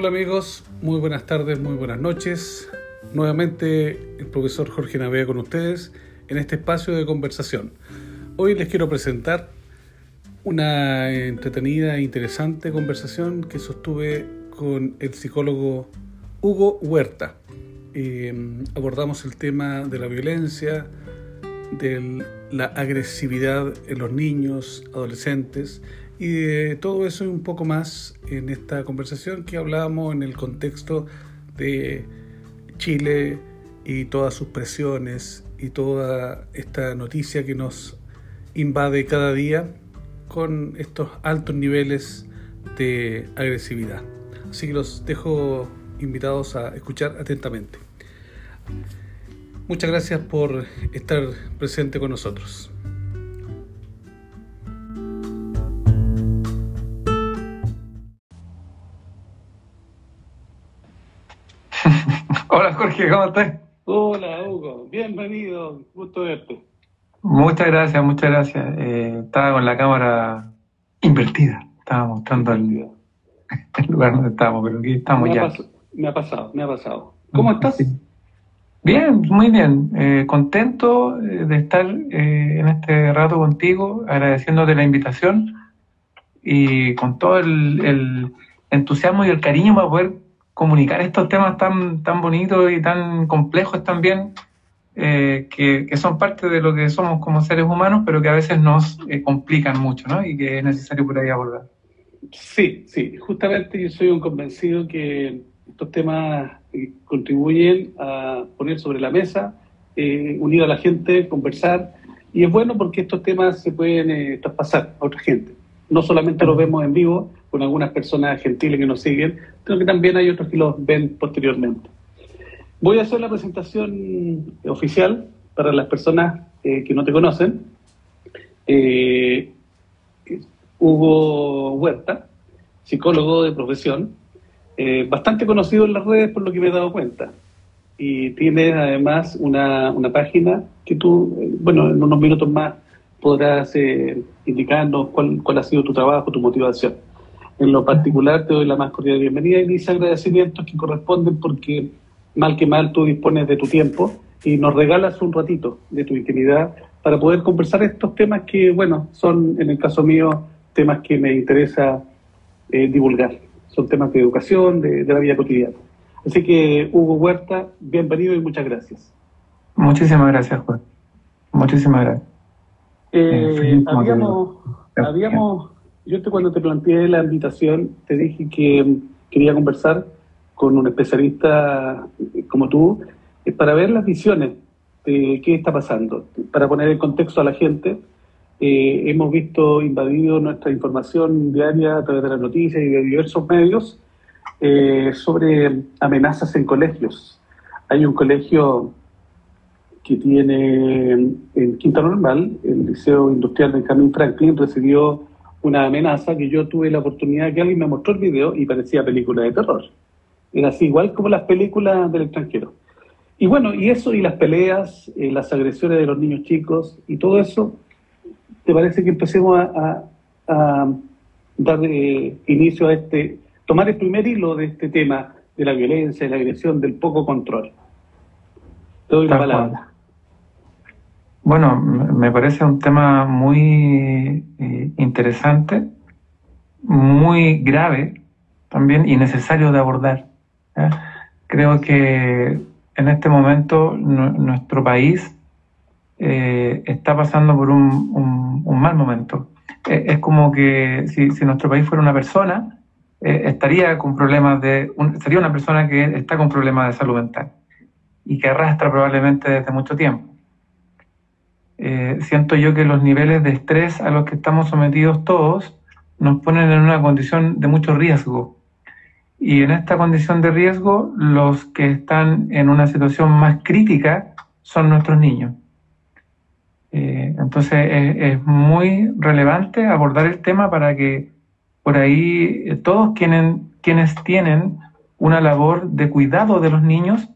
Hola amigos, muy buenas tardes, muy buenas noches. Nuevamente el profesor Jorge Navea con ustedes en este espacio de conversación. Hoy les quiero presentar una entretenida e interesante conversación que sostuve con el psicólogo Hugo Huerta. Eh, abordamos el tema de la violencia, de la agresividad en los niños, adolescentes y de todo eso y un poco más en esta conversación que hablábamos en el contexto de Chile y todas sus presiones y toda esta noticia que nos invade cada día con estos altos niveles de agresividad. Así que los dejo invitados a escuchar atentamente. Muchas gracias por estar presente con nosotros. Jorge, ¿cómo estás? Hola Hugo, bienvenido, gusto verte. Muchas gracias, muchas gracias. Eh, estaba con la cámara invertida, estaba mostrando el, lugar donde estábamos, pero aquí estamos me ya. Ha me ha pasado, me ha pasado. ¿Cómo estás? Bien, muy bien. Eh, contento eh, de estar en este rato contigo, agradeciéndote la invitación y con todo el, el entusiasmo y el cariño para poder comunicar estos temas tan, tan bonitos y tan complejos también, eh, que, que, son parte de lo que somos como seres humanos, pero que a veces nos eh, complican mucho, ¿no? Y que es necesario por ahí abordar. Sí, sí, justamente yo soy un convencido que estos temas eh, contribuyen a poner sobre la mesa, unir a la gente, conversar, y es bueno porque estos temas se pueden traspasar a otra gente. No solamente los vemos en vivo, con algunas personas gentiles que nos siguen, sino que también hay otros que los ven posteriormente. Voy a hacer la presentación oficial para las personas eh, que no te conocen. Eh, Hugo Huerta, psicólogo de profesión, eh, bastante conocido en las redes por lo que me he dado cuenta. Y tiene además una, una página que tú, eh, bueno, en unos minutos más podrás eh, indicarnos cuál, cuál ha sido tu trabajo, tu motivación. En lo particular te doy la más cordial bienvenida y mis agradecimientos que corresponden porque mal que mal tú dispones de tu tiempo y nos regalas un ratito de tu intimidad para poder conversar estos temas que, bueno, son en el caso mío temas que me interesa eh, divulgar. Son temas de educación, de, de la vida cotidiana. Así que, Hugo Huerta, bienvenido y muchas gracias. Muchísimas gracias, Juan. Muchísimas gracias. Eh, habíamos, habíamos, yo te, cuando te planteé la invitación, te dije que quería conversar con un especialista como tú eh, para ver las visiones de qué está pasando, para poner en contexto a la gente. Eh, hemos visto invadido nuestra información diaria a través de las noticias y de diversos medios eh, sobre amenazas en colegios. Hay un colegio que tiene en Quinta Normal, el Liceo Industrial Benjamin Franklin, recibió una amenaza que yo tuve la oportunidad que alguien me mostró el video y parecía película de terror. Era así, igual como las películas del extranjero. Y bueno, y eso, y las peleas, eh, las agresiones de los niños chicos, y todo eso, ¿te parece que empecemos a, a, a dar eh, inicio a este, tomar el primer hilo de este tema de la violencia, de la agresión, del poco control? Te doy la palabra. Bueno, me parece un tema muy eh, interesante, muy grave también y necesario de abordar. ¿eh? Creo que en este momento nuestro país eh, está pasando por un, mal momento. es como que si, nuestro país fuera una persona, estaría con problemas de, un, una persona que está con problemas de salud mental y que arrastra probablemente desde mucho tiempo. Eh, siento yo que los niveles de estrés a los que estamos sometidos todos nos ponen en una condición de mucho riesgo. Y en esta condición de riesgo, los que están en una situación más crítica son nuestros niños. Eh, entonces es, muy relevante abordar el tema para que por ahí eh, todos quienes, quienes tienen una labor de cuidado de los niños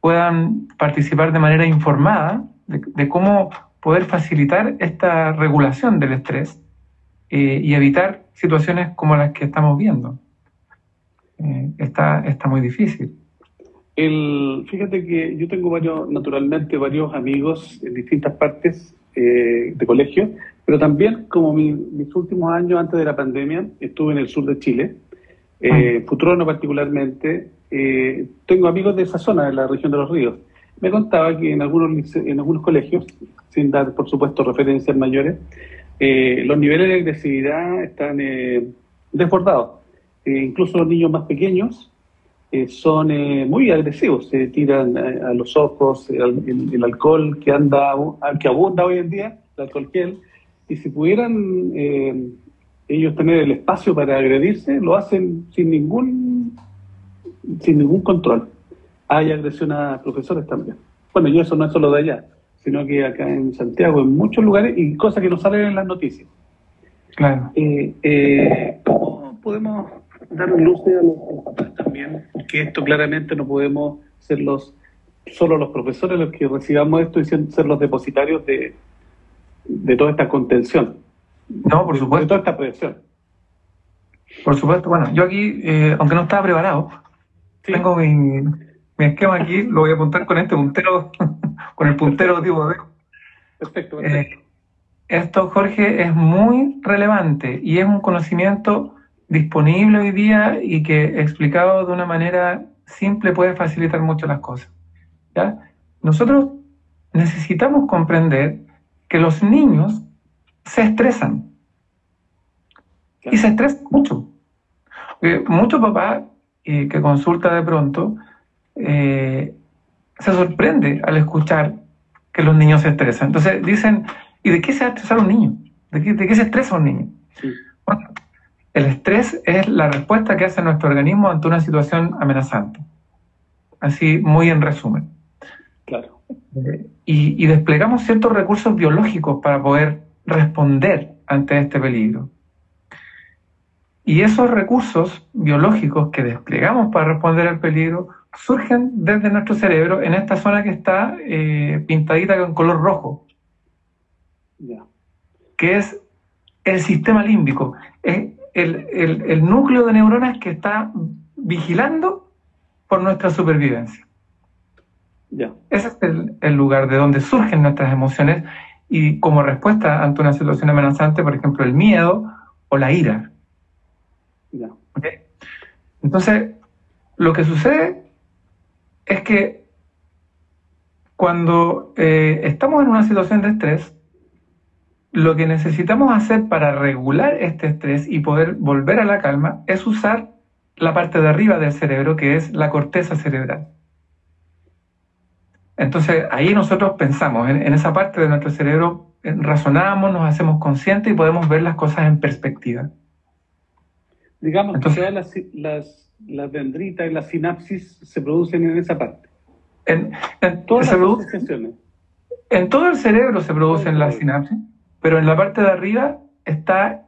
puedan participar de manera informada de cómo poder facilitar esta regulación del estrés eh, y evitar situaciones como las que estamos viendo. eh, está, está muy difícil. El, fíjate que yo tengo varios, naturalmente, varios amigos en distintas partes eh, de colegio, pero también como mis últimos años antes de la pandemia estuve en el sur de Chile, eh, ah. Futrono particularmente, eh, tengo amigos de esa zona, de la región de los ríos. Me contaba que en algunos, en algunos colegios, sin dar por supuesto referencias mayores, eh, los niveles de agresividad están desbordados. incluso los niños más pequeños son muy agresivos, se tiran a los ojos el, alcohol que anda que abunda hoy en día, el alcohol gel, y si pudieran ellos tener el espacio para agredirse, lo hacen sin ningún, sin ningún control. Hay agresión a profesores también. Bueno, y eso no es solo de allá, sino que acá en Santiago, en muchos lugares, y cosas que no salen en las noticias. Claro. Eh, eh, ¿Cómo podemos dar luz a los papás también? Que esto claramente no podemos ser los solo los profesores los que recibamos esto y ser los depositarios de, de toda esta contención. No, por supuesto. esta presión. Por supuesto. Bueno, yo aquí, eh, aunque no estaba preparado, tengo mi, esquema aquí, lo voy a apuntar con este puntero, con el puntero tipo de... Perfecto, perfecto. Eh, esto, Jorge, es muy relevante y es un conocimiento disponible hoy día y que explicado de una manera simple puede facilitar mucho las cosas. ¿ya? Nosotros necesitamos comprender que los niños se estresan. Y se estresan mucho. muchos papás eh, que consulta de pronto eh, se sorprende al escuchar que los niños se estresan. Entonces dicen, ¿y de qué se va a estresar un niño? ¿De qué, se estresa un niño? Bueno, el estrés es la respuesta que hace nuestro organismo ante una situación amenazante. Así, muy en resumen. Claro. Eh, y, y, desplegamos ciertos recursos biológicos para poder responder ante este peligro. Y esos recursos biológicos que desplegamos para responder al peligro surgen desde nuestro cerebro en esta zona que está eh, pintadita con color rojo, que es el sistema límbico, es el, núcleo de neuronas que está vigilando por nuestra supervivencia. Ese es el, el lugar de donde surgen nuestras emociones y como respuesta ante una situación amenazante, por ejemplo, el miedo o la ira. Entonces, lo que sucede es que cuando eh, estamos en una situación de estrés, lo que necesitamos hacer para regular este estrés y poder volver a la calma es usar la parte de arriba del cerebro, que es la corteza cerebral. Entonces ahí nosotros pensamos, en, esa parte de nuestro cerebro eh, razonamos, nos hacemos conscientes y podemos ver las cosas en perspectiva. Digamos que las, las, las dendritas y las sinapsis se producen en esa parte. En, todas las En todo el cerebro se producen las sinapsis, pero en la parte de arriba está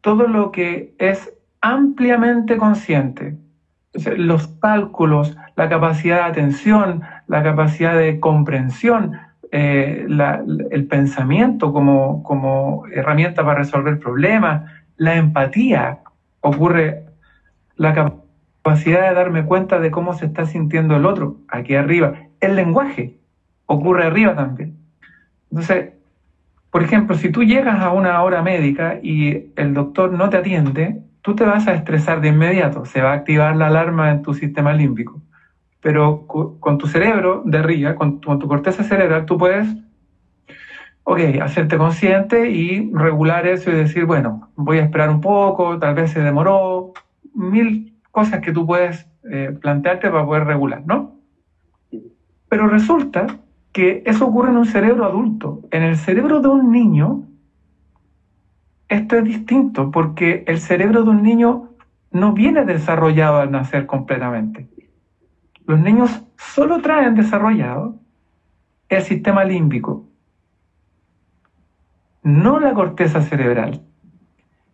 todo lo que es ampliamente consciente. Los cálculos, la capacidad de atención, la capacidad de comprensión, eh, el pensamiento como, como herramienta para resolver problemas, la empatía, ocurre la capacidad de darme cuenta de cómo se está sintiendo el otro, aquí arriba. El lenguaje ocurre arriba también. Entonces, por ejemplo, si tú llegas a una hora médica y el doctor no te atiende, tú te vas a estresar de inmediato, se va a activar la alarma en tu sistema límbico pero con tu cerebro de arriba, con tu, corteza cerebral, tú puedes, ok, hacerte consciente y regular eso y decir, bueno, voy a esperar un poco, tal vez se demoró, mil cosas que tú puedes eh, plantearte para poder regular, ¿no? Pero resulta que eso ocurre en un cerebro adulto. En el cerebro de un niño, esto es distinto porque el cerebro de un niño no viene desarrollado al nacer completamente. Los niños solo traen desarrollado el sistema límbico, no la corteza cerebral.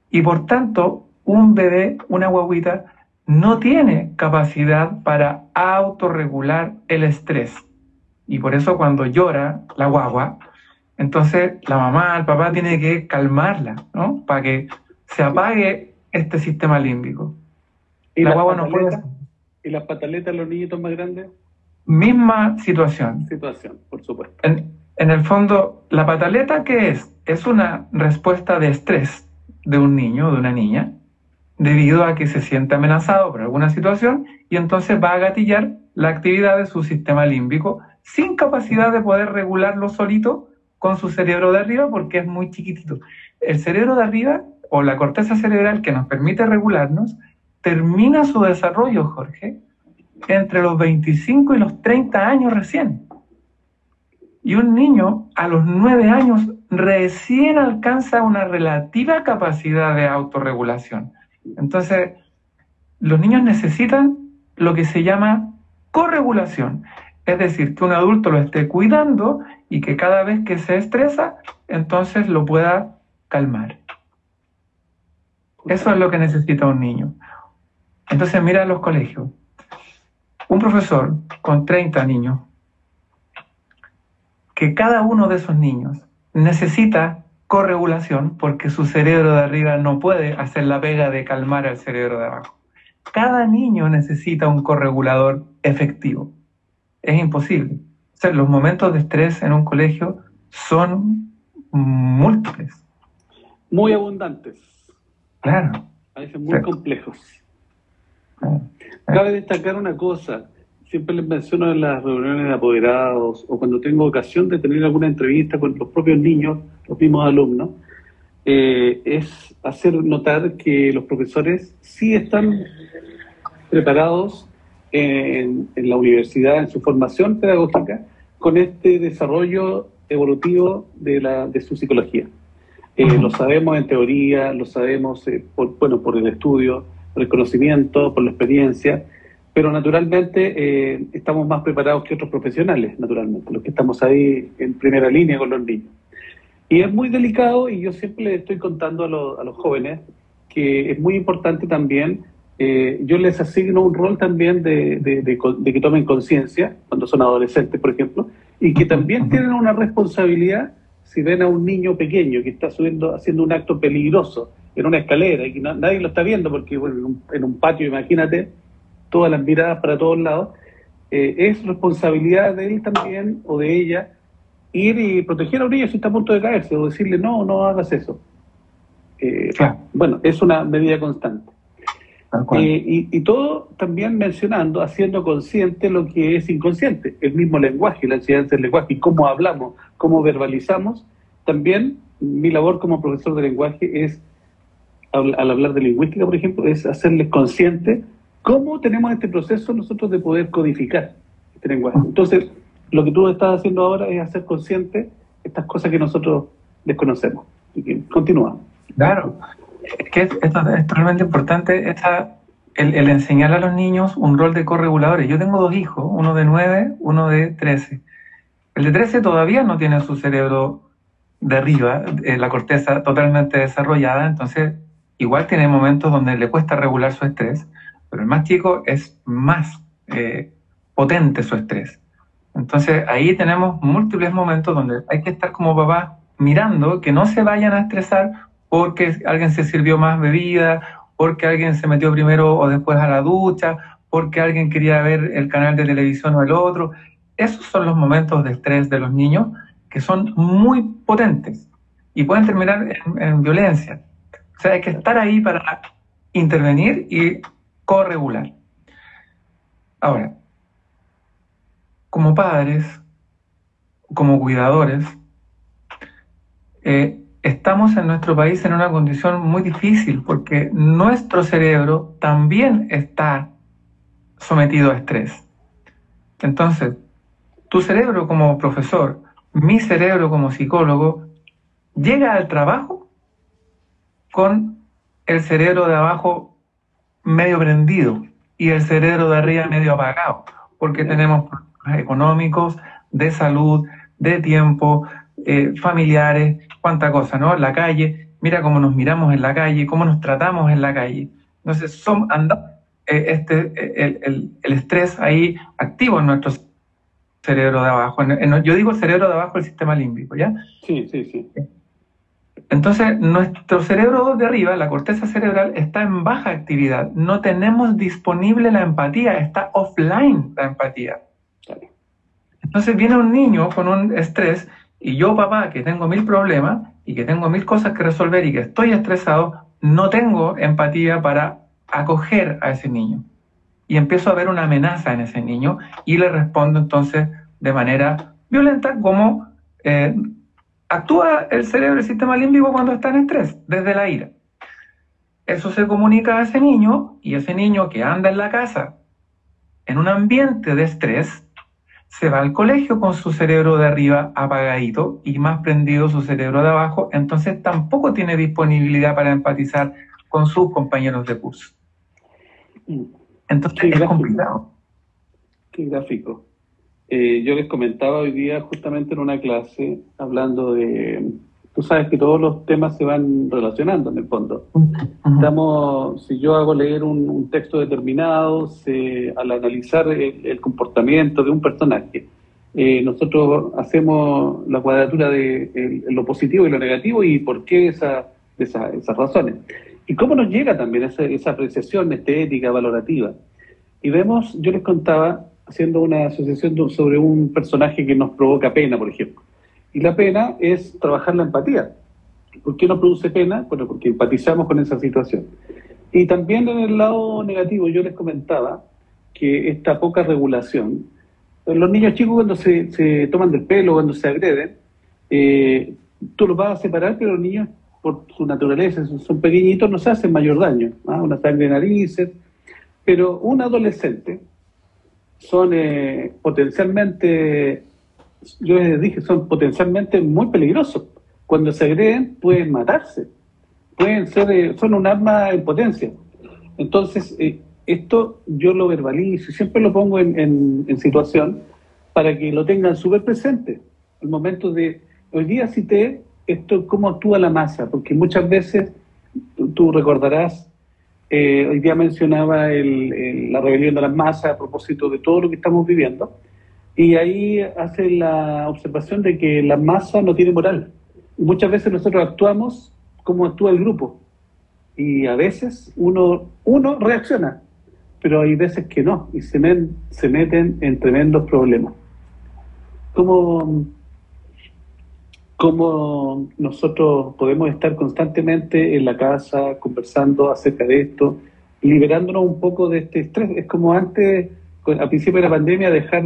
Y por tanto, un bebé, una guaguita, no tiene capacidad para autorregular el estrés. Y por eso cuando llora la guagua, entonces la mamá, el papá tiene que calmarla, ¿no? Para que se apague este sistema límbico. la guagua no puede. ¿Y las pataletas los niñitos más grandes? Misma situación. Situación, por supuesto. En, en el fondo, ¿la pataleta qué es? Es una respuesta de estrés de un niño o de una niña debido a que se siente amenazado por alguna situación y entonces va a gatillar la actividad de su sistema límbico sin capacidad de poder regularlo solito con su cerebro de arriba porque es muy chiquitito. El cerebro de arriba o la corteza cerebral que nos permite regularnos termina su desarrollo, Jorge, entre los 25 y los 30 años recién. Y un niño a los 9 años recién alcanza una relativa capacidad de autorregulación. Entonces, los niños necesitan lo que se llama corregulación, es decir, que un adulto lo esté cuidando y que cada vez que se estresa, entonces lo pueda calmar. Eso es lo que necesita un niño. Entonces mira los colegios. Un profesor con 30 niños, que cada uno de esos niños necesita corregulación porque su cerebro de arriba no puede hacer la pega de calmar al cerebro de abajo. Cada niño necesita un corregulador efectivo. Es imposible. O sea, los momentos de estrés en un colegio son múltiples. Muy abundantes. Claro. A veces muy complejos. Cabe destacar una cosa, siempre les menciono en las reuniones de apoderados o cuando tengo ocasión de tener alguna entrevista con los propios niños, los mismos alumnos, eh, es hacer notar que los profesores sí están preparados en, la universidad, en su formación pedagógica, con este desarrollo evolutivo de, la, de su psicología. Eh, lo sabemos en teoría, lo sabemos eh, por, bueno, por el estudio, por el conocimiento, por la experiencia, pero naturalmente eh, estamos más preparados que otros profesionales, naturalmente, los que estamos ahí en primera línea con los niños. Y es muy delicado y yo siempre le estoy contando a, a los jóvenes que es muy importante también, yo les asigno un rol también de, de, de que tomen conciencia, cuando son adolescentes, por ejemplo, y que también tienen una responsabilidad si ven a un niño pequeño que está subiendo, haciendo un acto peligroso en una escalera y que nadie lo está viendo porque bueno, en, un, patio, imagínate, todas las miradas para todos lados, eh, es responsabilidad de él también o de ella ir y proteger a un niño si está a punto de caerse o decirle no, no hagas eso. Eh, bueno, es una medida constante. Eh, y, todo también mencionando, haciendo consciente lo que es inconsciente, el mismo lenguaje, la enseñanza del lenguaje y cómo hablamos, cómo verbalizamos. También mi labor como profesor de lenguaje es, al, hablar de lingüística, por ejemplo, es hacerles consciente cómo tenemos este proceso nosotros de poder codificar este lenguaje. Entonces, lo que tú estás haciendo ahora es hacer consciente estas cosas que nosotros desconocemos. Continúa. Claro, es que esto es realmente importante esta, el, enseñar a los niños un rol de correguladores. Yo tengo dos hijos, uno de 9, uno de 13. El de 13 todavía no tiene su cerebro de arriba, eh, la corteza totalmente desarrollada, entonces igual tiene momentos donde le cuesta regular su estrés, pero el más chico es más eh, potente su estrés. Entonces ahí tenemos múltiples momentos donde hay que estar como papá mirando que no se vayan a estresar porque alguien se sirvió más bebida, porque alguien se metió primero o después a la ducha, porque alguien quería ver el canal de televisión o el otro. Esos son los momentos de estrés de los niños que son muy potentes y pueden terminar en, violencia. O sea, hay que estar ahí para intervenir y corregular. Ahora, como padres, como cuidadores, eh, estamos en nuestro país en una condición muy difícil porque nuestro cerebro también está sometido a estrés. Entonces, tu cerebro como profesor, mi cerebro como psicólogo, llega al trabajo con el cerebro de abajo medio prendido y el cerebro de arriba medio apagado, porque tenemos problemas económicos, de salud, de tiempo, eh, familiares, cuánta cosa, ¿no? La calle, mira cómo nos miramos en la calle, cómo nos tratamos en la calle. Entonces, son, anda, eh, este, eh, el, el, estrés ahí activo en nuestro cerebro de abajo. yo digo el cerebro de abajo, el sistema límbico, ¿ya? Sí, sí, sí. Entonces, nuestro cerebro de arriba, la corteza cerebral, está en baja actividad. No tenemos disponible la empatía, está offline la empatía. Entonces viene un niño con un estrés y yo, papá, que tengo mil problemas y que tengo mil cosas que resolver y que estoy estresado, no tengo empatía para acoger a ese niño. Y empiezo a ver una amenaza en ese niño y le respondo entonces de manera violenta como eh, actúa el cerebro, el sistema límbico cuando está en estrés, desde la ira. Eso se comunica a ese niño y ese niño que anda en la casa en un ambiente de estrés, se va al colegio con su cerebro de arriba apagadito y más prendido su cerebro de abajo, entonces tampoco tiene disponibilidad para empatizar con sus compañeros de curso. Entonces es complicado. Qué gráfico. Eh, yo les comentaba hoy día justamente en una clase hablando de, tú sabes que todos los temas se van relacionando en el fondo. Estamos, si yo hago leer un, texto determinado, al analizar el, comportamiento de un personaje, eh, nosotros hacemos la cuadratura de lo positivo y lo negativo y por qué esa, esas razones. Y cómo nos llega también esa, esa apreciación estética, valorativa. Y vemos, yo les contaba, haciendo una asociación sobre un personaje que nos provoca pena, por ejemplo. Y la pena es trabajar la empatía. ¿Por qué nos produce pena? Bueno, porque empatizamos con esa situación. Y también en el lado negativo, yo les comentaba que esta poca regulación, los niños chicos cuando se, toman del pelo, cuando se agreden, eh, tú los vas a separar, pero los niños, por su naturaleza, son pequeñitos, no se hacen mayor daño. ¿ah? Una sangre de narices. Pero un adolescente, son eh, potencialmente, yo les dije, son potencialmente muy peligrosos. Cuando se agreden pueden matarse, pueden ser, eh, son un arma en potencia. Entonces, eh, esto yo lo verbalizo y siempre lo pongo en, en, situación para que lo tengan súper presente. El momento de, hoy día cité esto, cómo actúa la masa, porque muchas veces, tú recordarás, eh, hoy día mencionaba la rebelión de las masas a propósito de todo lo que estamos viviendo. Y ahí hace la observación de que la masa no tiene moral. Muchas veces nosotros actuamos como actúa el grupo. Y a veces uno, uno reacciona, pero hay veces que no, y se, se meten en tremendos problemas. ¿Cómo, cómo nosotros podemos estar constantemente en la casa conversando acerca de esto, liberándonos un poco de este estrés. Es como antes, al principio de la pandemia, dejar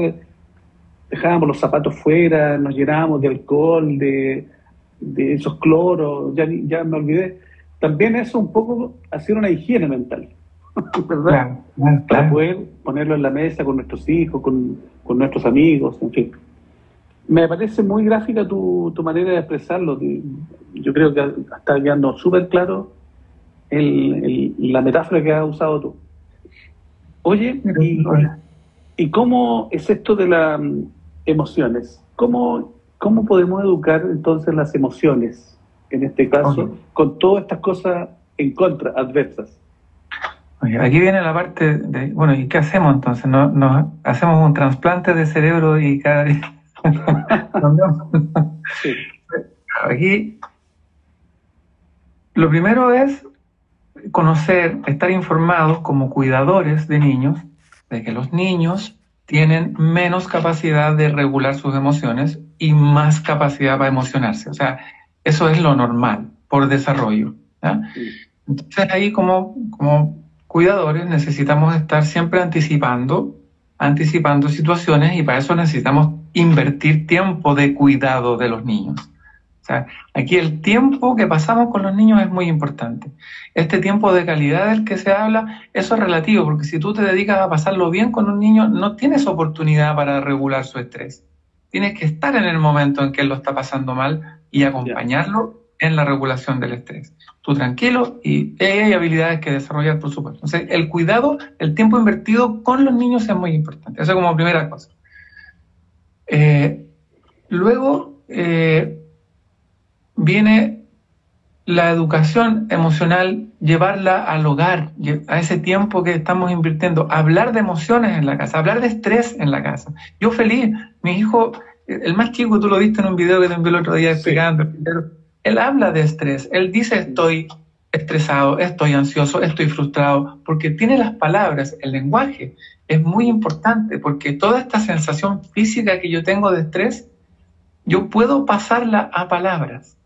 dejábamos los zapatos fuera, nos llenábamos de alcohol, de, esos cloros, ya, ya me olvidé. También eso un poco hacer una higiene mental, ¿verdad? Para poder ponerlo en la mesa con nuestros hijos, con, con nuestros amigos, en fin. Me parece muy gráfica tu, tu manera de expresarlo. Yo creo que está quedando súper claro el, la metáfora que has usado tú. Oye, y, cómo es esto de las mm, emociones? ¿Cómo, ¿Cómo podemos educar entonces las emociones, en este caso, con todas estas cosas en contra, adversas? aquí viene la parte de, bueno, ¿y qué hacemos entonces? ¿Nos, nos hacemos un trasplante de cerebro y cada vez Aquí, lo primero es conocer, estar informados como cuidadores de niños, de que los niños tienen menos capacidad de regular sus emociones y más capacidad para emocionarse. O sea, eso es lo normal por desarrollo. Entonces ahí como, como cuidadores necesitamos estar siempre anticipando, anticipando situaciones y para eso necesitamos invertir tiempo de cuidado de los niños. O sea, aquí el tiempo que pasamos con los niños es muy importante. Este tiempo de calidad del que se habla, eso es relativo, porque si tú te dedicas a pasarlo bien con un niño, no tienes oportunidad para regular su estrés. Tienes que estar en el momento en que él lo está pasando mal y acompañarlo en la regulación del estrés. Tú tranquilo y hay habilidades que desarrollar, por supuesto. Entonces, el cuidado, el tiempo invertido con los niños es muy importante. Eso como primera cosa. Eh, luego eh, viene la educación emocional, llevarla al hogar, a ese tiempo que estamos invirtiendo, hablar de emociones en la casa, hablar de estrés en la casa. Yo feliz, mi hijo, el más chico, tú lo viste en un video que te envié el otro día explicando, él él habla de estrés, él dice estoy estresado, estoy ansioso, estoy frustrado, porque tiene las palabras, el lenguaje es muy importante, porque toda esta sensación física que yo tengo de estrés, yo puedo pasarla a palabras,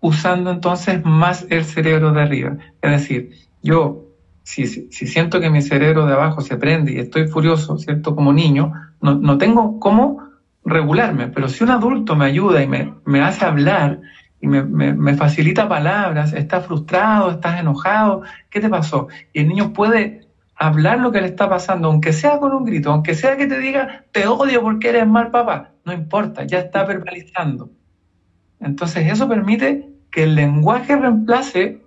usando entonces más el cerebro de arriba. Es decir, yo, si, si siento que mi cerebro de abajo se prende y estoy furioso, ¿cierto? Como niño, no, no tengo cómo regularme, pero si un adulto me ayuda y me, me hace hablar, y me, facilita palabras, estás frustrado, estás enojado, ¿qué te pasó? Y el niño puede hablar lo que le está pasando, aunque sea con un grito, aunque sea que te diga, te odio porque eres mal papá, no importa, ya está verbalizando. Entonces eso permite que el lenguaje reemplace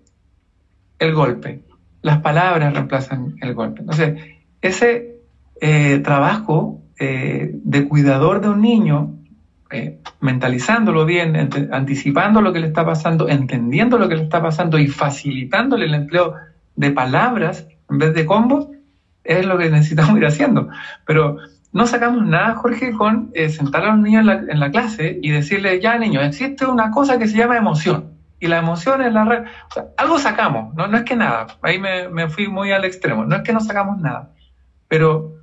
el golpe, las palabras reemplazan el golpe. Entonces, ese eh, trabajo eh, de cuidador de un niño eh, mentalizándolo bien, anticipando lo que le está pasando, entendiendo lo que le está pasando y facilitándole el empleo de palabras en vez de combos, es lo que necesitamos ir haciendo. Pero no sacamos nada, Jorge, con eh, sentar a los niños en la, clase y decirle, ya niños, existe una cosa que se llama emoción. Y la emoción es la red. algo sacamos, no, no es que nada. Ahí me, me fui muy al extremo. No es que no sacamos nada. Pero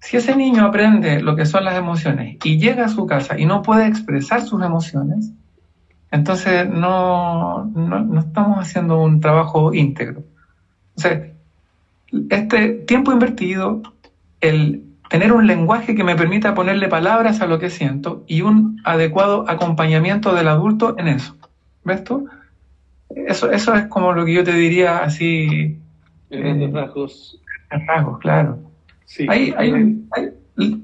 si ese niño aprende lo que son las emociones y llega a su casa y no puede expresar sus emociones, entonces no, no, estamos haciendo un trabajo íntegro. O sea, este tiempo invertido, el tener un lenguaje que me permita ponerle palabras a lo que siento y un adecuado acompañamiento del adulto en eso. ¿Ves tú? Eso, eso es como lo que yo te diría así. En eh, rasgos. En rasgos, claro. Hay, hay,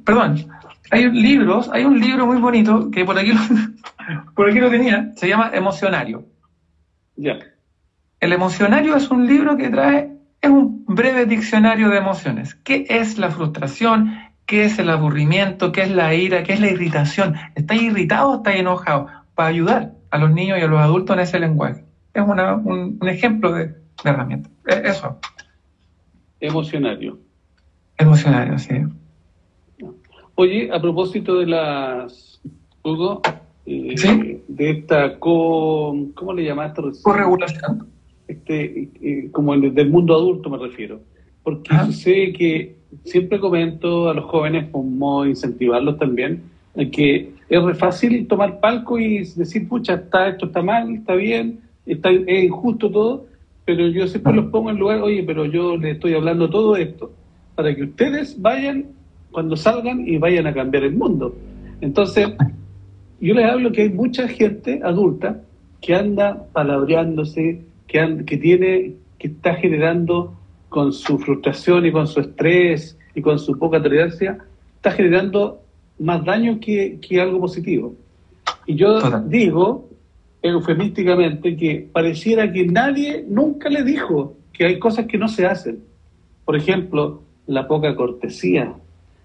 perdón, hay libros, hay un libro muy bonito que por aquí lo, por aquí lo tenía, se llama Emocionario. Ya. El emocionario es un libro que trae, es un breve diccionario de emociones. ¿Qué es la frustración? ¿Qué es el aburrimiento? ¿Qué es la ira? ¿Qué es la irritación? ¿Está irritado o está enojado? Para ayudar a los niños y a los adultos en ese lenguaje. Es un, ejemplo de, de herramienta. E, eso. Emocionario. Emocionario, sí. Oye, a propósito de las, Hugo, eh, de esta co, ¿cómo le llamaste? Corregulación. Este, eh, como el, del mundo adulto me refiero. Porque sé que siempre comento a los jóvenes como incentivarlos también, que es re fácil tomar palco y decir, pucha, está, esto está mal, está bien, está, es injusto todo, pero yo siempre los pongo en lugar, oye, pero yo le estoy hablando todo esto para que ustedes vayan cuando salgan y vayan a cambiar el mundo. Entonces, yo les hablo que hay mucha gente adulta que anda palabreándose, que, que tiene, que está generando con su frustración y con su estrés y con su poca tolerancia, está generando más daño que, que algo positivo. Y yo digo, eufemísticamente, que pareciera que nadie nunca le dijo que hay cosas que no se hacen. Por ejemplo, la poca cortesía,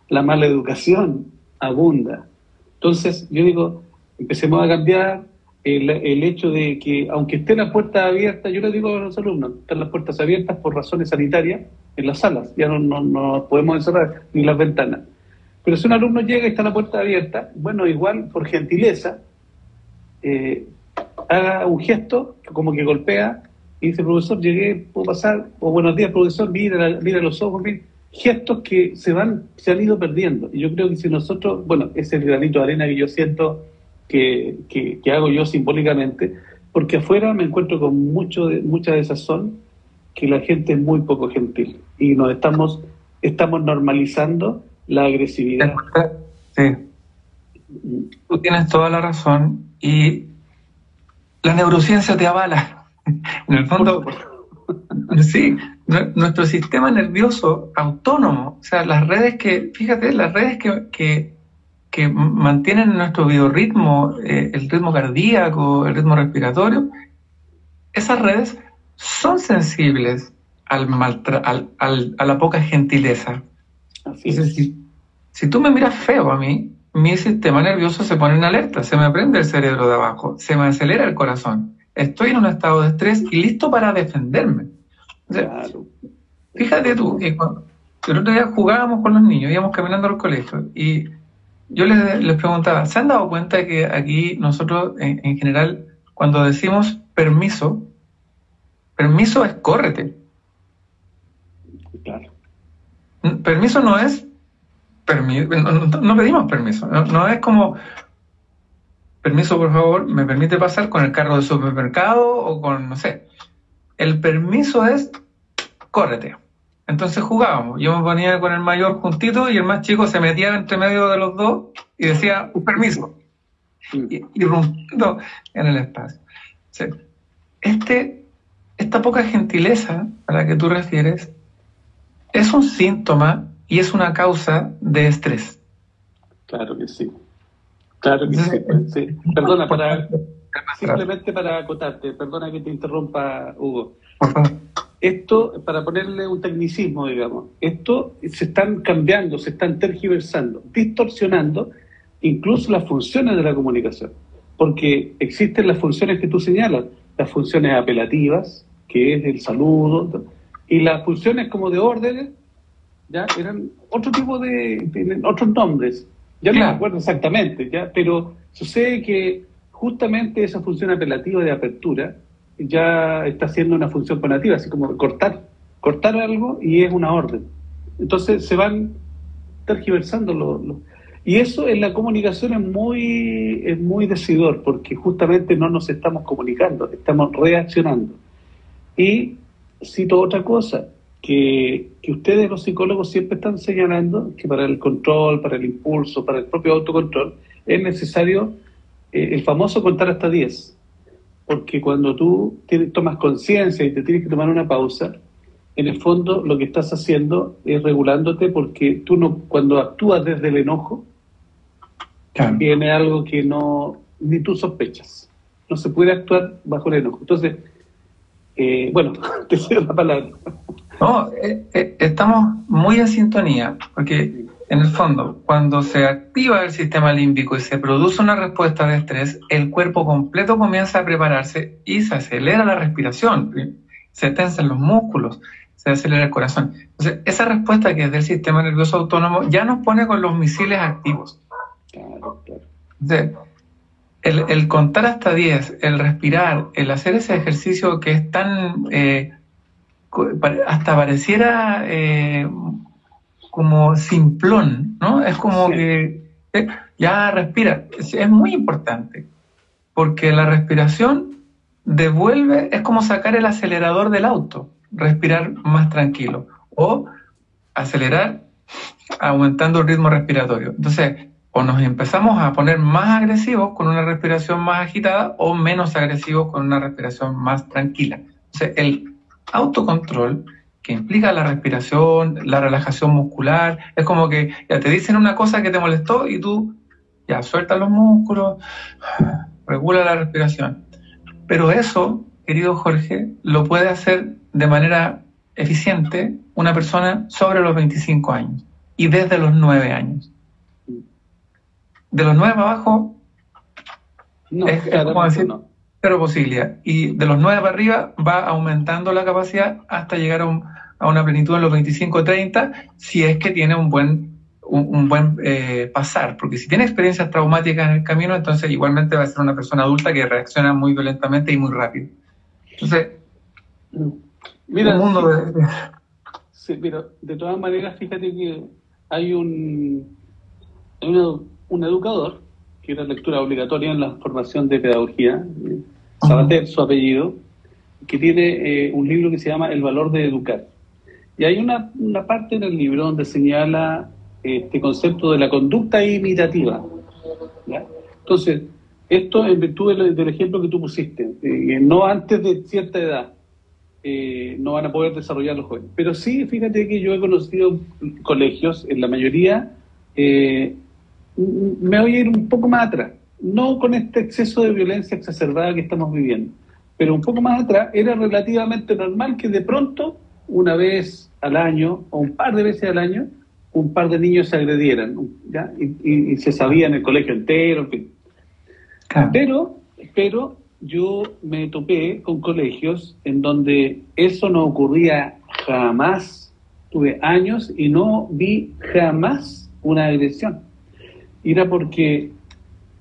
la mala educación abunda. Entonces, yo digo, empecemos a cambiar el, el, hecho de que, aunque esté la puerta abierta, yo le digo a los alumnos, están las puertas abiertas por razones sanitarias en las salas, ya no, no, podemos encerrar ni las ventanas. Pero si un alumno llega y está la puerta abierta, bueno, igual por gentileza, eh, haga un gesto como que golpea y dice, profesor, llegué, puedo pasar, o buenos días, profesor, mira, mira los ojos, mira gestos que se van, se han ido perdiendo. Y yo creo que si nosotros, bueno, ese granito de arena que yo siento que, que, hago yo simbólicamente, porque afuera me encuentro con mucho de, mucha desazón, que la gente es muy poco gentil y nos estamos, estamos normalizando la agresividad. Sí. Tú tienes toda la razón y la neurociencia te avala. En el fondo, sí, nuestro sistema nervioso autónomo, o sea, las redes que, fíjate, las redes que, que, mantienen nuestro biorritmo, eh, el ritmo cardíaco, el ritmo respiratorio, esas redes son sensibles al, al, a la poca gentileza. Así si, si tú me miras feo a mí, mi sistema nervioso se pone en alerta, se me prende el cerebro de abajo, se me acelera el corazón. Estoy en un estado de estrés y listo para defenderme. Fíjate tú, que el otro día jugábamos con los niños, íbamos caminando al colegio y yo les, les preguntaba, ¿se han dado cuenta que aquí nosotros en, general cuando decimos permiso, permiso es córrete. Claro. Permiso no es no, pedimos permiso, no, es como permiso por favor, me permite pasar con el carro del supermercado o con, no sé. El permiso es córrete. Entonces jugábamos. Yo me ponía con el mayor juntito y el más chico se metía entre medio de los dos y decía, un permiso. Y, irrumpiendo en el espacio. este, esta poca gentileza a la que tú refieres es un síntoma y es una causa de estrés. Claro que sí. Claro que sí, sí. Perdona, para, simplemente para acotarte, perdona que te interrumpa, Hugo. Esto, para ponerle un tecnicismo, digamos, esto se están cambiando, se están tergiversando, distorsionando incluso las funciones de la comunicación. Porque existen las funciones que tú señalas, las funciones apelativas, que es el saludo, y las funciones como de órdenes, ya eran otro tipo de, otros nombres. Ya no me acuerdo exactamente, ya, pero sucede que justamente esa función apelativa de apertura ya está siendo una función ponativa, así como cortar, cortar algo y es una orden. Entonces se van tergiversando los... y eso en la comunicación es muy, es muy decidor, porque justamente no nos estamos comunicando, estamos reaccionando. Y cito otra cosa, que, ustedes los psicólogos siempre están señalando que para el control, para el impulso, para el propio autocontrol, es necesario eh, el famoso contar hasta 10. Porque cuando tú tienes, tomas conciencia y te tienes que tomar una pausa, en el fondo lo que estás haciendo es regulándote porque tú no, cuando actúas desde el enojo, viene algo que no, ni tú sospechas. No se puede actuar bajo el enojo. Entonces, eh, bueno, te cedo la palabra. No, eh, eh, estamos muy en sintonía, porque en el fondo, cuando se activa el sistema límbico y se produce una respuesta de estrés, el cuerpo completo comienza a prepararse y se acelera la respiración, se tensan los músculos, se acelera el corazón. Entonces, esa respuesta que es del sistema nervioso autónomo ya nos pone con los misiles activos. Entonces, el, contar hasta 10, el respirar, el hacer ese ejercicio que es tan... Eh, hasta pareciera eh, como simplón, ¿no? Es como que eh, ya respira. Es, muy importante, porque la respiración devuelve, es como sacar el acelerador del auto, respirar más tranquilo, o acelerar aumentando el ritmo respiratorio. Entonces, o nos empezamos a poner más agresivos con una respiración más agitada o menos agresivos con una respiración más tranquila. Entonces, el autocontrol que implica la respiración, la relajación muscular. Es como que ya te dicen una cosa que te molestó y tú ya sueltas los músculos, regula la respiración. Pero eso, querido Jorge, lo puede hacer de manera eficiente una persona sobre los 25 años y desde los 9 años. De los 9 para abajo, es, como decir, no cero posibilidad. Y de los 9 para arriba va aumentando la capacidad hasta llegar a, una plenitud en los 25-30 si es que tiene un buen, un, buen eh, pasar. Porque si tiene experiencias traumáticas en el camino, entonces igualmente va a ser una persona adulta que reacciona muy violentamente y muy rápido. Entonces, mira, mundo de... Sí, mira, de todas maneras, fíjate que hay un, un educador que era lectura obligatoria en la formación de pedagogía, Sabater, su apellido, que tiene eh, un libro que se llama El valor de educar. Y hay una, una parte en el libro donde señala este concepto de la conducta imitativa. Entonces, esto en virtud del, ejemplo que tú pusiste, eh, no antes de cierta edad, eh, no van a poder desarrollar los jóvenes. Pero sí, fíjate que yo he conocido colegios, en la mayoría, me voy a ir un poco más atrás, no con este exceso de violencia exacerbada que estamos viviendo, pero un poco más atrás era relativamente normal que de pronto, una vez al año o un par de veces al año, un par de niños se agredieran, ¿ya? Y, se sabía en el colegio entero, Pero, pero yo me topé con colegios en donde eso no ocurría jamás. Tuve años y no vi jamás una agresión era porque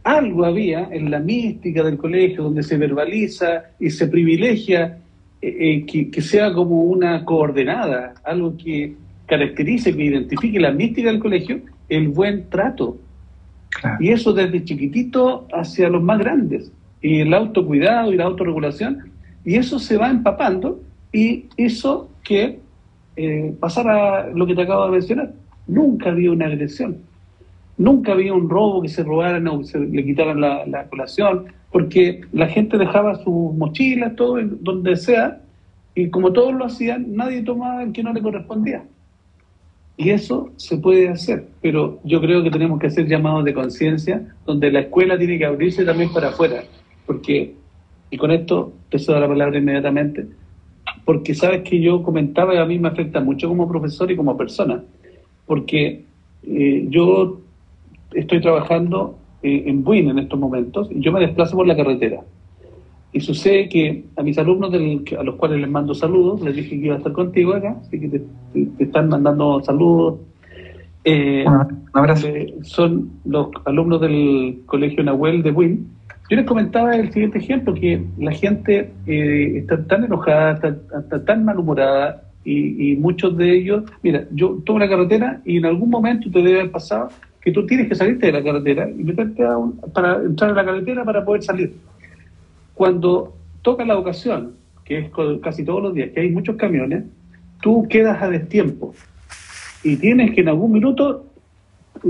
algo había en la mística del colegio donde se verbaliza y se privilegia eh, eh, que, sea como una coordenada, algo que caracterice, que identifique la mística del colegio, el buen trato. Y eso desde chiquitito hacia los más grandes. Y el autocuidado y la autorregulación. Y eso se va empapando y eso que eh, pasara lo que te acabo de mencionar. Nunca había una agresión Nunca había un robo que se robaran o se le quitaran la, colación, porque la gente dejaba sus mochilas, todo donde sea, y como todos lo hacían, nadie tomaba el que no le correspondía. Y eso se puede hacer, pero yo creo que tenemos que hacer llamados de conciencia, donde la escuela tiene que abrirse también para afuera, porque, y con esto te cedo la palabra inmediatamente, porque sabes que yo comentaba y a mí me afecta mucho como profesor y como persona, porque eh, yo estoy trabajando eh, en Buin en estos momentos y yo me desplazo por la carretera. Y sucede que a mis alumnos, del, a los cuales les mando saludos, les dije que iba a estar contigo acá, así que te, están mandando saludos. Eh, un abrazo. Eh, son los alumnos del Colegio Nahuel de Buin. Yo les comentaba el siguiente ejemplo, que la gente está tan enojada, está, tan malhumorada, y, y, muchos de ellos, mira, yo tomo la carretera y en algún momento te debe haber pasado que tú tienes que salirte de la carretera y meterte a para entrar a la carretera para poder salir. Cuando toca la ocasión, que es casi todos los días, que hay muchos camiones, tú quedas a destiempo y tienes que en algún minuto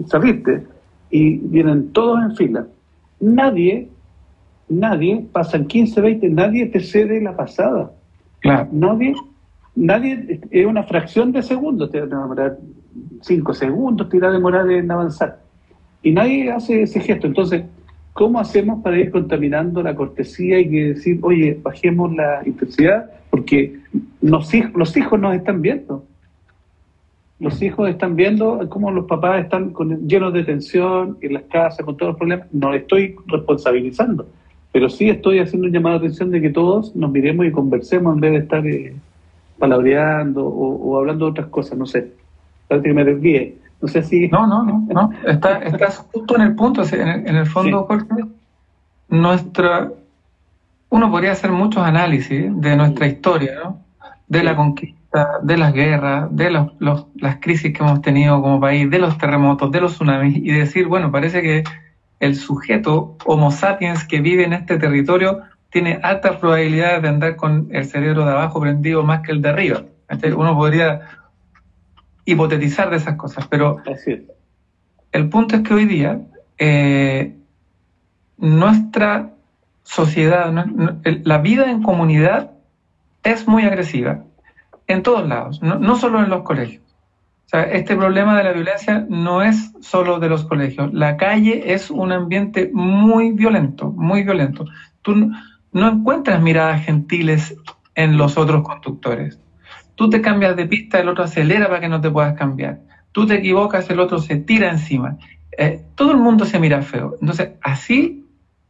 salirte y vienen todos en fila. Nadie, nadie, pasan 15, 20, nadie te cede la pasada. Claro. Nadie, nadie, es una fracción de segundos, te demorar cinco segundos te irá a demorar en avanzar. Y nadie hace ese gesto. Entonces, ¿cómo hacemos para ir contaminando la cortesía y decir, oye, bajemos la intensidad? Porque los hijos, los hijos nos están viendo. Los hijos están viendo cómo los papás están llenos de tensión en las casas, con todos los problemas. No estoy responsabilizando, pero sí estoy haciendo un llamado de atención de que todos nos miremos y conversemos en vez de estar eh, palabreando o, hablando de otras cosas, no sé. Que me desvíe. No sé si... No, no, no, no. Está, estás justo en el punto, en el, fondo, Jorge, nuestra... Uno podría hacer muchos análisis de nuestra historia, ¿no? De la conquista, de las guerras, de los, las crisis que hemos tenido como país, de los terremotos, de los tsunamis, y decir, bueno, parece que el sujeto Homo sapiens que vive en este territorio tiene altas probabilidades de andar con el cerebro de abajo prendido más que el de arriba. Uno podría hipotetizar de esas cosas, pero el punto es que hoy día eh, nuestra sociedad, la vida en comunidad es muy agresiva en todos lados, no, no solo en los colegios. O sea, este problema de la violencia no es solo de los colegios. La calle es un ambiente muy violento, muy violento. Tú, no encuentras miradas gentiles en los otros conductores. Tú te cambias de pista, el otro acelera para que no te puedas cambiar. Tú te equivocas, el otro se tira encima. Eh, todo el mundo se mira feo. Entonces, así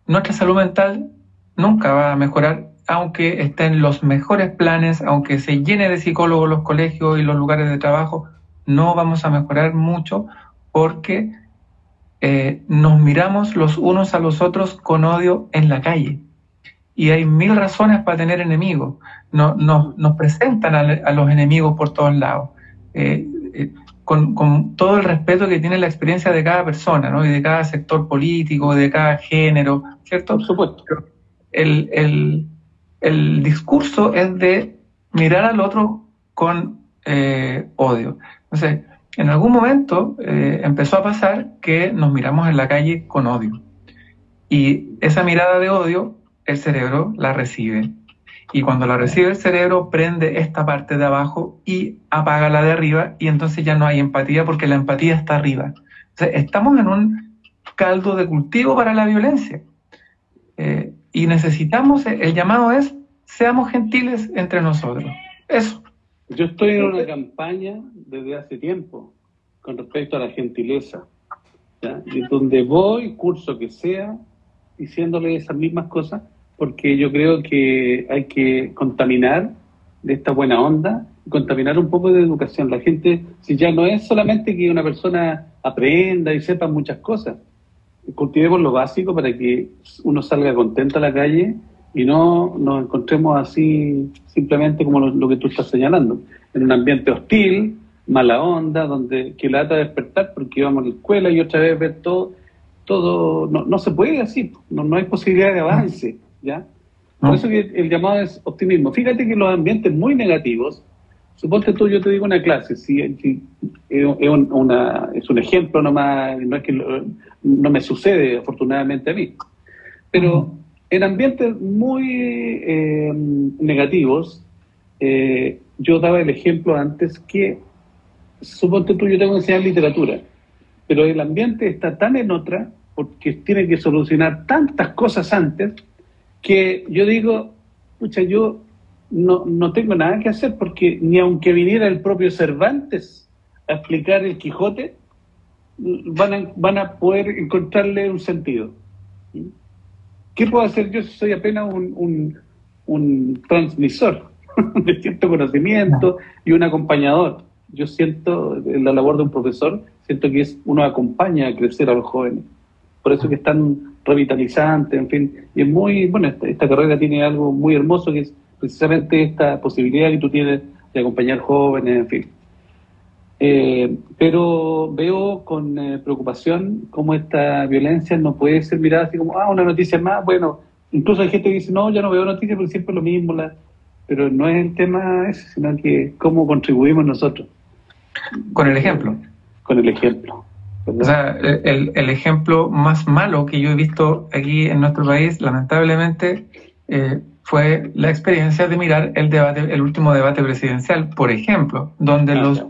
nuestra salud mental nunca va a mejorar, aunque estén los mejores planes, aunque se llene de psicólogos los colegios y los lugares de trabajo, no vamos a mejorar mucho porque eh, nos miramos los unos a los otros con odio en la calle y hay mil razones para tener enemigos. No, nos presentan a, los enemigos por todos lados, eh, eh, con, todo el respeto que tiene la experiencia de cada persona, ¿no? y de cada sector político, de cada género, ¿cierto? Por supuesto. El, el, discurso es de mirar al otro con eh, odio. Entonces, en algún momento empezó a pasar que nos miramos en la calle con odio. Y esa mirada de odio el cerebro la recibe. Y cuando la recibe el cerebro, prende esta parte de abajo y apaga la de arriba y entonces ya no hay empatía porque la empatía está arriba. estamos en un caldo de cultivo para la violencia. Eh, y necesitamos, el llamado es, seamos gentiles entre nosotros. Eso. Yo estoy en una campaña desde hace tiempo con respecto a la gentileza. Y donde voy, curso que sea, diciéndole esas mismas cosas, porque yo creo que hay que contaminar de esta buena onda, contaminar un poco de educación. La gente, si ya no es solamente que una persona aprenda y sepa muchas cosas, cultivemos lo básico para que uno salga contento a la calle y no nos encontremos así simplemente como lo, que tú estás señalando, en un ambiente hostil, mala onda, donde que lata despertar porque íbamos a la escuela y otra vez ver todo, todo, no, no se puede así, no, no hay posibilidad de avance, ¿ya? Por eso que el llamado es optimismo. Fíjate que los ambientes muy negativos, suponte tú, yo te digo una clase, si, es, una, es un ejemplo nomás, no es que no me sucede afortunadamente a mí, pero en ambientes muy eh, negativos, eh, yo daba el ejemplo antes que, suponte tú, yo tengo que enseñar literatura, pero el ambiente está tan en otra, porque tiene que solucionar tantas cosas antes, que yo digo, pucha, yo no, no tengo nada que hacer, porque ni aunque viniera el propio Cervantes a explicar el Quijote, van a, van a poder encontrarle un sentido. ¿Qué puedo hacer yo si soy apenas un, un, transmisor de cierto conocimiento y un acompañador? Yo siento, la labor de un profesor, siento que uno acompaña a crecer a los jóvenes. Por eso que es tan revitalizante, en fin. Y es muy, bueno, esta, carrera tiene algo muy hermoso que es precisamente esta posibilidad que tú tienes de acompañar jóvenes, en fin. Eh, pero veo con eh, preocupación cómo esta violencia no puede ser mirada así como, ah, una noticia más, bueno, incluso hay gente que dice, no, ya no veo noticias porque siempre es lo mismo, la... pero no es el tema ese, sino que cómo contribuimos nosotros. Con el ejemplo. Con el ejemplo. O sea, el, el, ejemplo más malo que yo he visto aquí en nuestro país, lamentablemente, eh, fue la experiencia de mirar el debate, el último debate presidencial, por ejemplo, donde los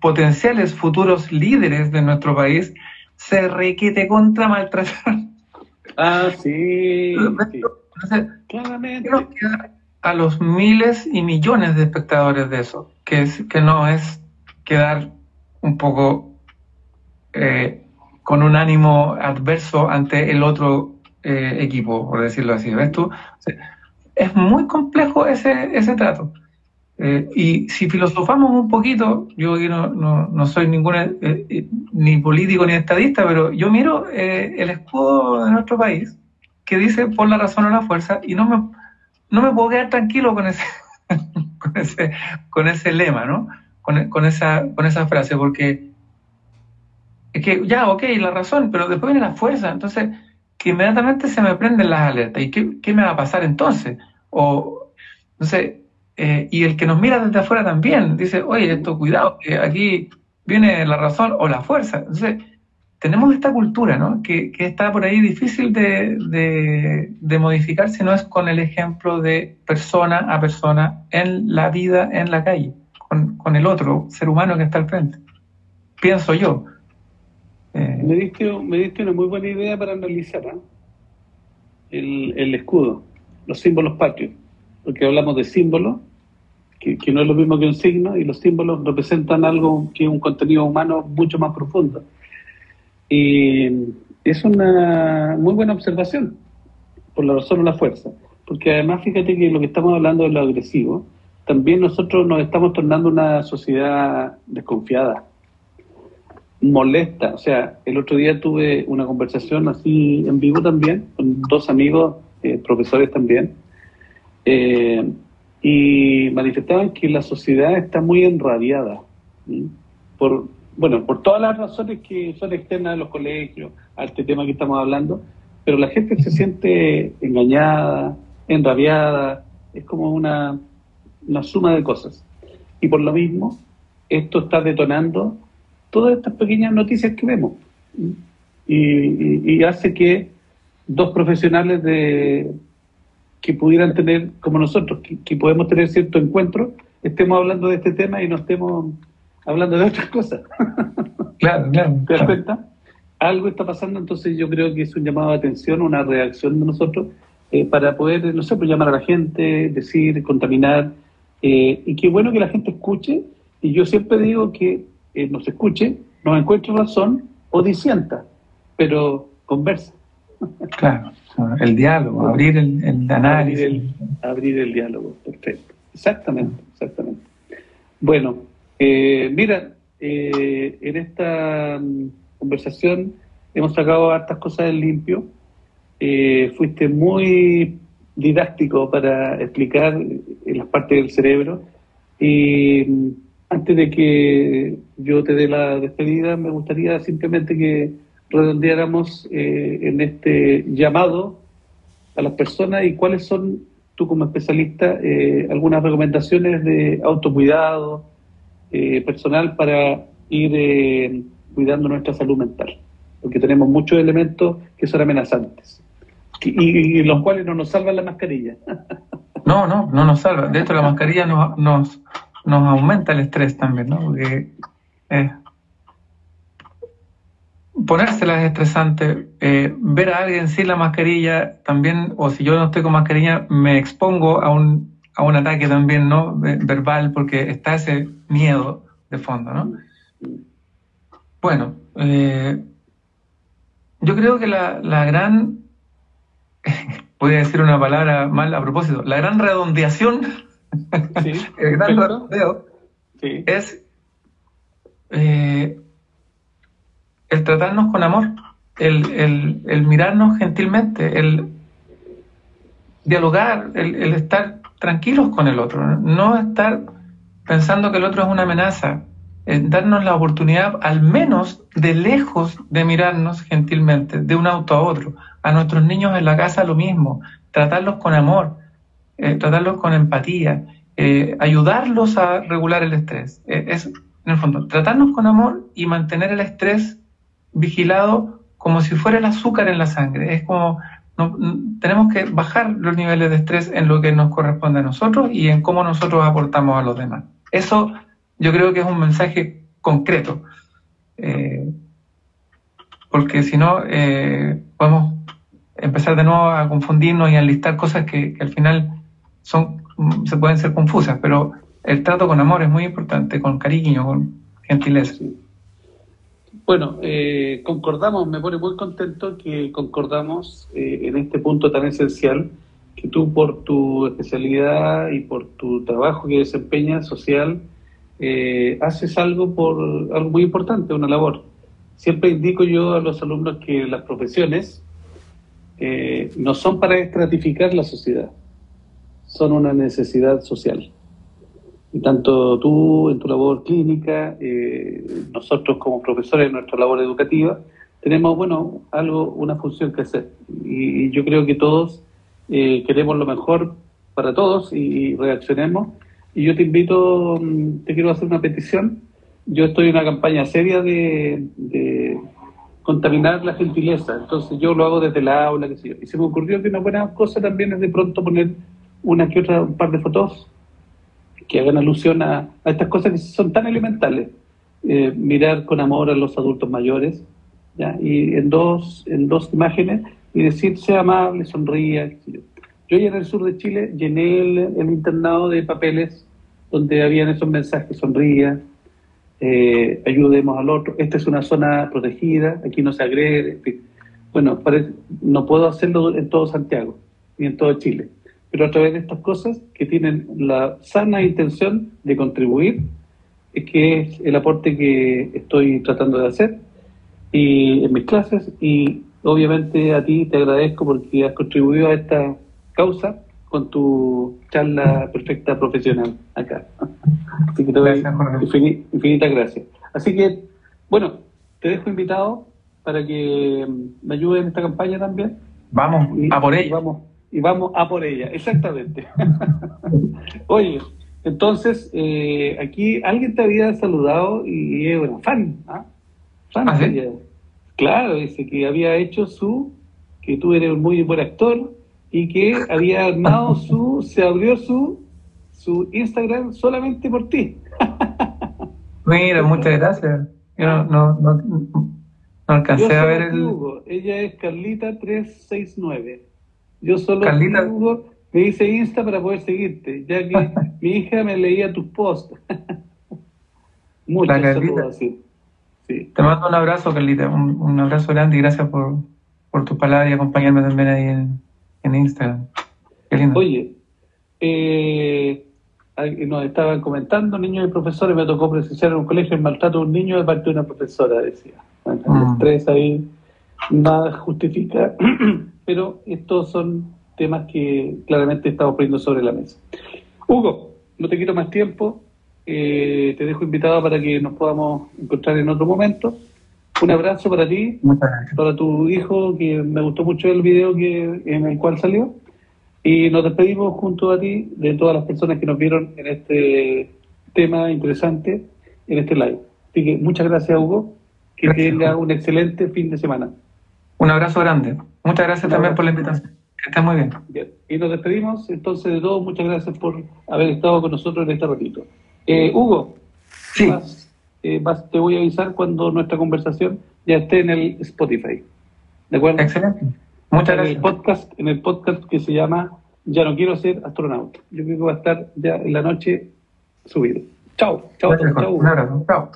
potenciales futuros líderes de nuestro país se requete contra maltratar. Ah, sí. Claramente. a los miles y millones de espectadores de eso, que, es, que no es quedar un poco eh, con un ánimo adverso ante el otro eh, equipo, por decirlo así. ¿Ves tú? es muy complejo ese, ese trato. Eh, y si filosofamos un poquito, yo no, no, no soy ningún eh, eh, ni político ni estadista, pero yo miro el escudo de nuestro país que dice por la razón o la fuerza y no me, no me puedo quedar tranquilo con ese, con ese, con ese lema, ¿no? Con, con, esa, con esa frase, porque que ya, ok, la razón, pero después viene la fuerza, entonces que inmediatamente se me prenden las alertas. ¿Y qué, qué me va a pasar entonces? O, no sé, eh, y el que nos mira desde afuera también dice, oye, esto, cuidado, que aquí viene la razón o la fuerza. Entonces, tenemos esta cultura, ¿no? Que, que está por ahí difícil de, de, modificar si no es con el ejemplo de persona a persona en la vida, en la calle, con, con el otro ser humano que está al frente. Pienso yo. Eh, me, diste, me diste una muy buena idea para analizar ¿eh? el, escudo, los símbolos patrios porque hablamos de símbolos, que, no es lo mismo que un signo, y los símbolos representan algo que es un contenido humano mucho más profundo. Y es una muy buena observación, por la razón o la fuerza, porque además fíjate que lo que estamos hablando de lo agresivo, también nosotros nos estamos tornando una sociedad desconfiada, molesta. O sea, el otro día tuve una conversación así en vivo también, con dos amigos, eh, profesores también, eh, y manifestaban que la sociedad está muy enrabiada por bueno por todas las razones que son externas a los colegios a este tema que estamos hablando pero la gente se siente engañada enrabiada es como una, una suma de cosas y por lo mismo esto está detonando todas estas pequeñas noticias que vemos y hace que dos profesionales de, que pudieran tener, como nosotros, que, podemos tener cierto encuentro, estemos hablando de este tema y no estemos hablando de otras cosas. Claro, claro. ¿Te das cuenta? Algo está pasando, entonces yo creo que es un llamado de atención, una reacción de nosotros eh, para poder, no sé, pues llamar a la gente, decir, contaminar, eh, y qué bueno que la gente escuche, y yo siempre digo que eh, nos escuche, nos encuentre razón o disienta, pero conversa. Claro, el diálogo, abrir el, el análisis. Abrir el, diálogo, perfecto. Exactamente, exactamente. Bueno, eh, mira, eh, en esta mm, conversación hemos sacado hartas cosas en limpio. Eh, fuiste muy didáctico para explicar las partes del cerebro. Y mm, antes de que yo te dé la despedida, me gustaría simplemente que redondeáramos eh, en este llamado a las personas y cuáles son, tú como especialista, eh, algunas recomendaciones de autocuidado eh, personal para ir cuidando nuestra salud mental, porque tenemos muchos elementos que son amenazantes y, los cuales no nos salvan la mascarilla. No, no, no nos salva. De hecho, la mascarilla nos, nos, nos aumenta el estrés también, ¿no? Porque eh, ponérsela es estresante. Eh, ver a alguien sin la mascarilla también, o si yo no estoy con mascarilla, me expongo a un, a un ataque también, ¿no? verbal, porque está ese miedo de fondo, ¿no? Bueno, eh, yo creo que la, la gran, voy a decir una palabra mal a propósito, la gran redondeación, el gran es eh, el tratarnos con amor, el, el, mirarnos gentilmente, el dialogar, el, el, estar tranquilos con el otro, no estar pensando que el otro es una amenaza, darnos la oportunidad al menos de lejos de mirarnos gentilmente, de un auto a otro. A nuestros niños en la casa lo mismo, tratarlos con amor, eh, tratarlos con empatía, eh, ayudarlos a regular el estrés. Eh, es, en el fondo, tratarnos con amor y mantener el estrés vigilado como si fuera el azúcar en la sangre. Es como tenemos que bajar los niveles de estrés en lo que nos corresponde a nosotros y en cómo nosotros aportamos a los demás. Eso yo creo que es un mensaje concreto, porque si no eh, podemos empezar de nuevo a confundirnos y a enlistar cosas que, al final son se pueden ser confusas, pero el trato con amor es muy importante, con cariño, con gentileza. Bueno, eh, concordamos, me pone muy contento que concordamos en este punto tan esencial, que tú por tu especialidad y por tu trabajo que desempeñas social, eh, haces algo por algo muy importante, una labor. Siempre indico yo a los alumnos que las profesiones eh, no son para estratificar la sociedad, son una necesidad social. Y tanto tú en tu labor clínica, eh, nosotros como profesores en nuestra labor educativa, tenemos, bueno, algo, una función que hacer. Y, yo creo que todos queremos lo mejor para todos y reaccionemos y yo te invito, mm, te quiero hacer una petición. Yo estoy en una campaña seria de, contaminar la gentileza, entonces yo lo hago desde la aula, qué sé yo. Y se me ocurrió que una buena cosa también es de pronto poner una que otra, un par de fotos que hagan alusión a, estas cosas que son tan elementales. Eh, mirar con amor a los adultos mayores, y en dos, en dos imágenes, y decir, sea amable, sonría, yo. Ya en el sur de Chile llené el, internado de papeles donde habían esos mensajes, sonría, eh, ayudemos al otro, esta es una zona protegida, aquí no se agrede, Bueno, no puedo hacerlo en todo Santiago, ni en todo Chile, pero a través de estas cosas que tienen la sana intención de contribuir, es que es el aporte que estoy tratando de hacer y en mis clases y obviamente a ti te agradezco porque has contribuido a esta causa con tu charla perfecta profesional acá. Así que te doy infinitas gracias. Así que, bueno, te dejo invitado para que me ayude en esta campaña también. Vamos a por ella. Vamos, y vamos a por ella, exactamente. Oye, entonces, eh, aquí alguien te había saludado y es bueno, fan, ¿ah? Fan, ¿Ah, Claro, dice que había hecho su, que tú eres un muy buen actor, y que había armado su, se abrió su, su Instagram solamente por ti. Mira, muchas gracias. Yo no, no, no, alcancé a ver el... Ella es Carlita369. Yo solo me hice Insta para poder seguirte, ya que mi hija me leía tus posts. Muchas gracias. Sí. Te mando un abrazo, Carlita, un, un abrazo grande y gracias por, por tu palabra y acompañarme también ahí en, en Instagram. Oye, eh, nos estaban comentando, niños y profesores, me tocó precisar en un colegio el maltrato de un niño de parte de una profesora, decía. El mm. estrés ahí. nada justifica, pero estos son temas que claramente estamos poniendo sobre la mesa. Hugo, no te quito más tiempo, eh, te dejo invitado para que nos podamos encontrar en otro momento. Un abrazo para ti, para tu hijo, que me gustó mucho el video que, en el cual salió. Y nos despedimos junto a ti de todas las personas que nos vieron en este tema interesante, en este live. Así que muchas gracias, Hugo. Que tenga un excelente fin de semana. Un abrazo grande. Muchas gracias también por la invitación. Que estés muy bien. bien. Y nos despedimos entonces de todos. Muchas gracias por haber estado con nosotros en este ratito. Eh, Hugo, sí. Eh, te voy a avisar cuando nuestra conversación ya esté en el Spotify. ¿De acuerdo? Excelente. Muchas gracias. En el podcast, en el podcast que se llama Ya no quiero ser astronauta. Yo creo que va a estar ya en la noche subido. Chao, chao, chao. Un abrazo. Chao.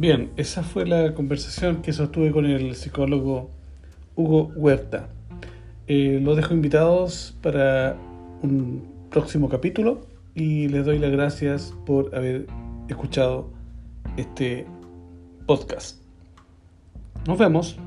Bien, esa fue la conversación que sostuve con el psicólogo Hugo Huerta. Eh, los dejo invitados para un próximo capítulo y les doy las gracias por haber escuchado este podcast. Nos vemos.